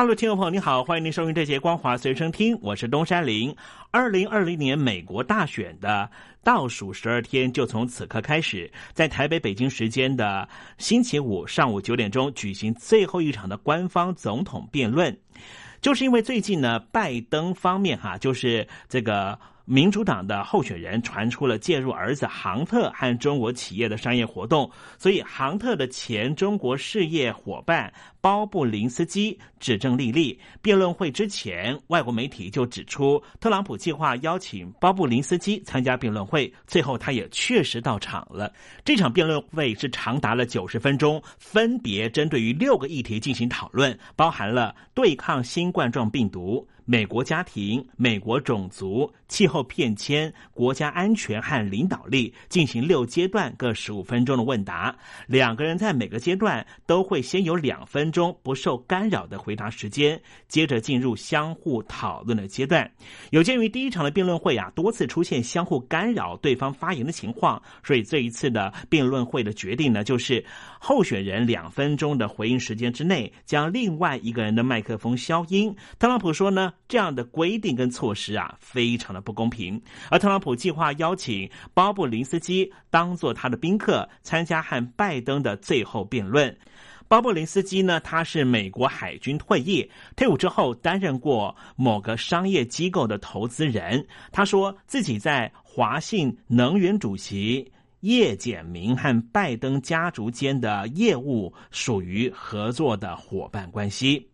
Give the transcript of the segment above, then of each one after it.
大陆听众朋友，你好，欢迎您收听这节光华随身听，我是东山林。二零二零年美国大选的倒数十二天就从此刻开始，在台北、北京时间的星期五上午九点钟举行最后一场的官方总统辩论。就是因为最近呢，拜登方面哈，就是这个。民主党的候选人传出了介入儿子杭特和中国企业的商业活动，所以杭特的前中国事业伙伴包布林斯基指证莉莉。辩论会之前，外国媒体就指出，特朗普计划邀请包布林斯基参加辩论会，最后他也确实到场了。这场辩论会是长达了九十分钟，分别针对于六个议题进行讨论，包含了对抗新冠状病毒。美国家庭、美国种族、气候变迁、国家安全和领导力进行六阶段各十五分钟的问答。两个人在每个阶段都会先有两分钟不受干扰的回答时间，接着进入相互讨论的阶段。有鉴于第一场的辩论会啊多次出现相互干扰对方发言的情况，所以这一次的辩论会的决定呢，就是候选人两分钟的回应时间之内将另外一个人的麦克风消音。特朗普说呢。这样的规定跟措施啊，非常的不公平。而特朗普计划邀请鲍布林斯基当做他的宾客，参加和拜登的最后辩论。鲍布林斯基呢，他是美国海军退役，退伍之后担任过某个商业机构的投资人。他说自己在华信能源主席叶简明和拜登家族间的业务属于合作的伙伴关系。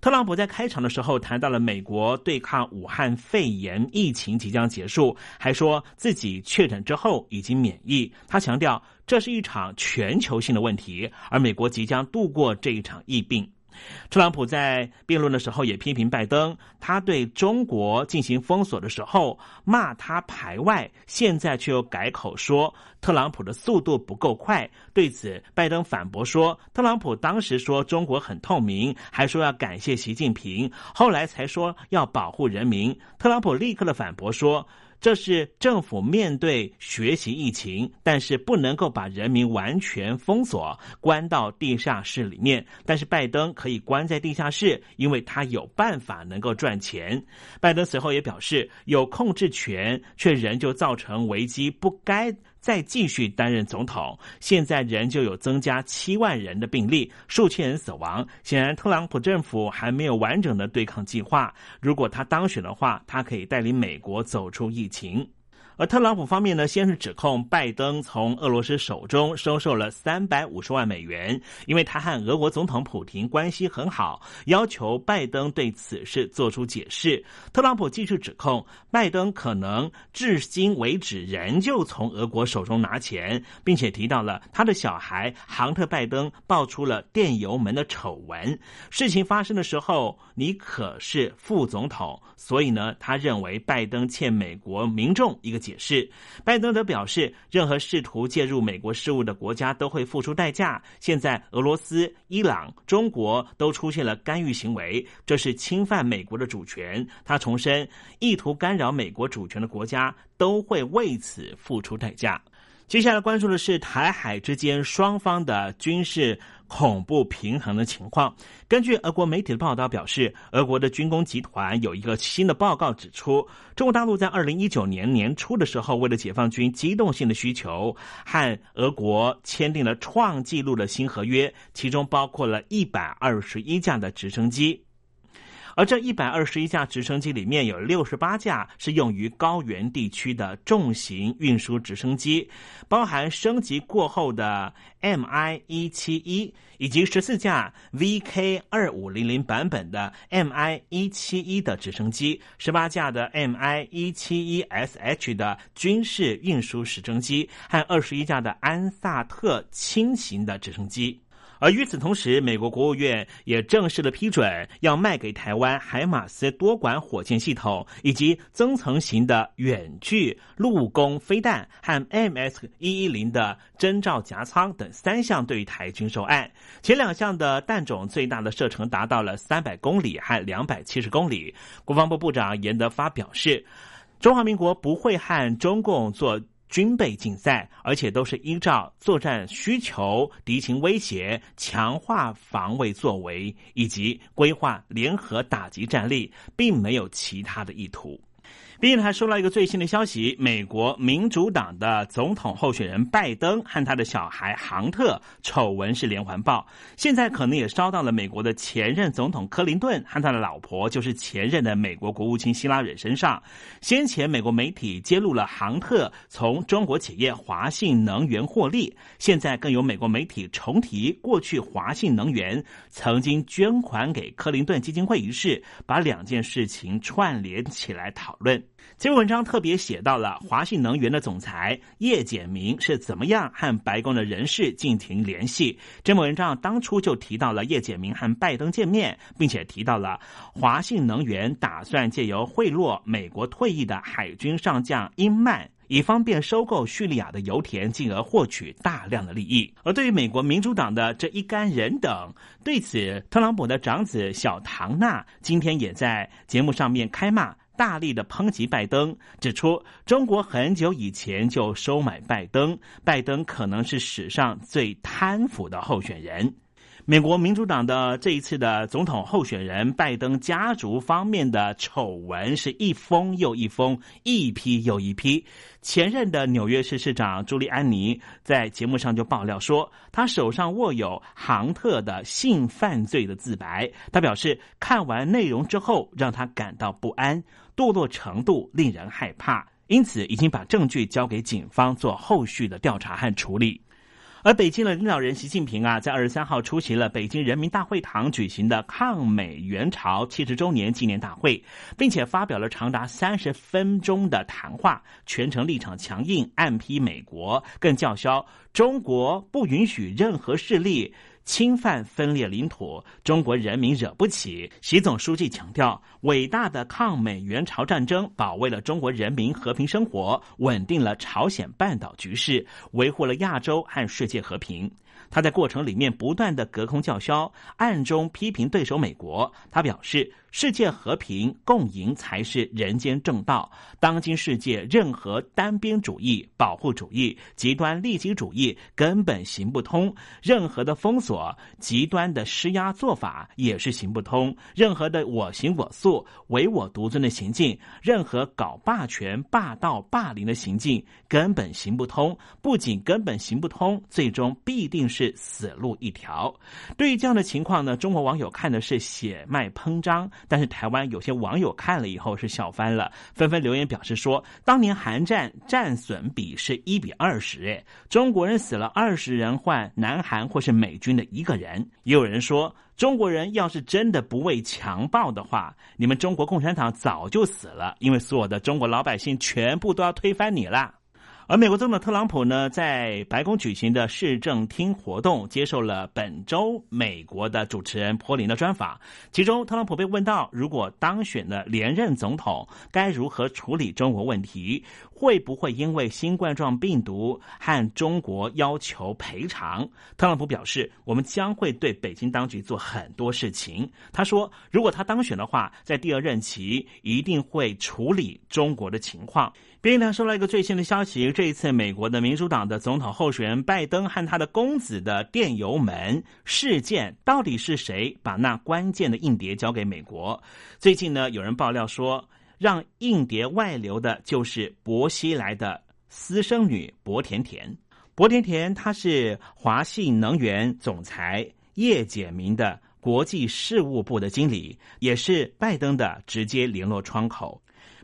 特朗普在开场的时候谈到了美国对抗武汉肺炎疫情即将结束，还说自己确诊之后已经免疫。他强调这是一场全球性的问题，而美国即将度过这一场疫病。特朗普在辩论的时候也批评拜登，他对中国进行封锁的时候骂他排外，现在却又改口说特朗普的速度不够快。对此，拜登反驳说，特朗普当时说中国很透明，还说要感谢习近平，后来才说要保护人民。特朗普立刻的反驳说。这是政府面对学习疫情，但是不能够把人民完全封锁，关到地下室里面。但是拜登可以关在地下室，因为他有办法能够赚钱。拜登随后也表示，有控制权，却仍旧造成危机，不该。再继续担任总统，现在仍旧有增加七万人的病例，数千人死亡。显然，特朗普政府还没有完整的对抗计划。如果他当选的话，他可以带领美国走出疫情。而特朗普方面呢，先是指控拜登从俄罗斯手中收受了三百五十万美元，因为他和俄国总统普京关系很好，要求拜登对此事做出解释。特朗普继续指控拜登可能至今为止仍旧从俄国手中拿钱，并且提到了他的小孩杭特·拜登爆出了电邮门的丑闻。事情发生的时候，你可是副总统，所以呢，他认为拜登欠美国民众一个。解释，拜登则表示，任何试图介入美国事务的国家都会付出代价。现在，俄罗斯、伊朗、中国都出现了干预行为，这是侵犯美国的主权。他重申，意图干扰美国主权的国家都会为此付出代价。接下来关注的是台海之间双方的军事。恐怖平衡的情况。根据俄国媒体的报道表示，俄国的军工集团有一个新的报告指出，中国大陆在二零一九年年初的时候，为了解放军机动性的需求，和俄国签订了创纪录的新合约，其中包括了一百二十一架的直升机。而这一百二十一架直升机里面有六十八架是用于高原地区的重型运输直升机，包含升级过后的 Mi 一七一，以及十四架 VK 二五零零版本的 Mi 一七一的直升机，十八架的 Mi 一七一 SH 的军事运输直升机，和二十一架的安萨特轻型的直升机。而与此同时，美国国务院也正式的批准要卖给台湾海马斯多管火箭系统以及增层型的远距陆攻飞弹和 MS 一一零的侦照夹舱等三项对台军售案。前两项的弹种最大的射程达到了三百公里和两百七十公里。国防部部长严德发表示，中华民国不会和中共做。军备竞赛，而且都是依照作战需求、敌情威胁、强化防卫作为以及规划联合打击战力，并没有其他的意图。并还收到一个最新的消息：美国民主党的总统候选人拜登和他的小孩杭特丑闻是连环爆，现在可能也烧到了美国的前任总统克林顿和他的老婆，就是前任的美国国务卿希拉蕊身上。先前美国媒体揭露了杭特从中国企业华信能源获利，现在更有美国媒体重提过去华信能源曾经捐款给克林顿基金会一事，把两件事情串联起来讨论。这篇文章特别写到了华信能源的总裁叶简明是怎么样和白宫的人士进行联系。这篇文章当初就提到了叶简明和拜登见面，并且提到了华信能源打算借由贿赂美国退役的海军上将英曼，以方便收购叙利亚的油田，进而获取大量的利益。而对于美国民主党的这一干人等，对此特朗普的长子小唐纳今天也在节目上面开骂。大力的抨击拜登，指出中国很久以前就收买拜登，拜登可能是史上最贪腐的候选人。美国民主党的这一次的总统候选人拜登家族方面的丑闻是一封又一封，一批又一批。前任的纽约市市长朱利安尼在节目上就爆料说，他手上握有杭特的性犯罪的自白。他表示，看完内容之后，让他感到不安，堕落程度令人害怕，因此已经把证据交给警方做后续的调查和处理。而北京的领导人习近平啊，在二十三号出席了北京人民大会堂举行的抗美援朝七十周年纪念大会，并且发表了长达三十分钟的谈话，全程立场强硬，暗批美国，更叫嚣中国不允许任何势力。侵犯分裂领土，中国人民惹不起。习总书记强调，伟大的抗美援朝战争保卫了中国人民和平生活，稳定了朝鲜半岛局势，维护了亚洲和世界和平。他在过程里面不断的隔空叫嚣，暗中批评对手美国。他表示，世界和平共赢才是人间正道。当今世界任何单边主义、保护主义、极端利己主义根本行不通，任何的封锁、极端的施压做法也是行不通，任何的我行我素、唯我独尊的行径，任何搞霸权、霸道、霸凌的行径根本行不通。不仅根本行不通，最终必定是。死路一条。对于这样的情况呢，中国网友看的是血脉喷张，但是台湾有些网友看了以后是笑翻了，纷纷留言表示说，当年韩战战损比是一比二十，哎，中国人死了二十人换南韩或是美军的一个人。也有人说，中国人要是真的不畏强暴的话，你们中国共产党早就死了，因为所有的中国老百姓全部都要推翻你了。而美国总统特朗普呢，在白宫举行的市政厅活动，接受了本周美国的主持人柏林的专访。其中，特朗普被问到，如果当选了连任总统，该如何处理中国问题？会不会因为新冠状病毒和中国要求赔偿？特朗普表示，我们将会对北京当局做很多事情。他说，如果他当选的话，在第二任期一定会处理中国的情况。边呢收到一个最新的消息，这一次美国的民主党的总统候选人拜登和他的公子的电邮门事件，到底是谁把那关键的硬碟交给美国？最近呢，有人爆料说。让硬碟外流的就是薄熙来的私生女薄甜甜。薄甜甜她是华信能源总裁叶简明的国际事务部的经理，也是拜登的直接联络窗口。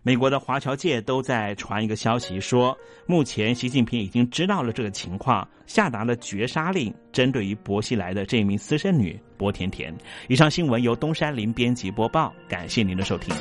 美国的华侨界都在传一个消息，说目前习近平已经知道了这个情况，下达了绝杀令，针对于薄熙来的这名私生女薄甜甜。以上新闻由东山林编辑播报，感谢您的收听。